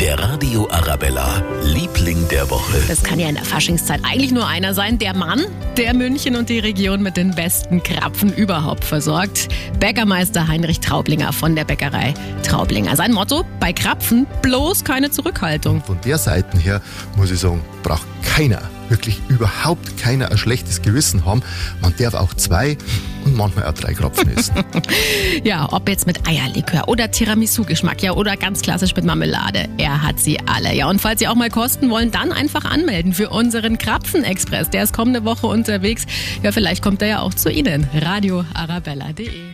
Der Radio Arabella, Liebling der Woche. Das kann ja in der Faschingszeit eigentlich nur einer sein. Der Mann, der München und die Region mit den besten Krapfen überhaupt versorgt. Bäckermeister Heinrich Traublinger von der Bäckerei Traublinger. Sein Motto, bei Krapfen bloß keine Zurückhaltung. Von der Seite her muss ich sagen, braucht keiner, wirklich überhaupt keiner ein schlechtes Gewissen haben. Man darf auch zwei und manchmal auch drei Krapfen essen. Ja, ob jetzt mit Eierlikör oder Tiramisu-Geschmack, ja, oder ganz klassisch mit Marmelade. Er hat sie alle. Ja, und falls Sie auch mal kosten wollen, dann einfach anmelden für unseren Krapfen-Express. Der ist kommende Woche unterwegs. Ja, vielleicht kommt er ja auch zu Ihnen. radioarabella.de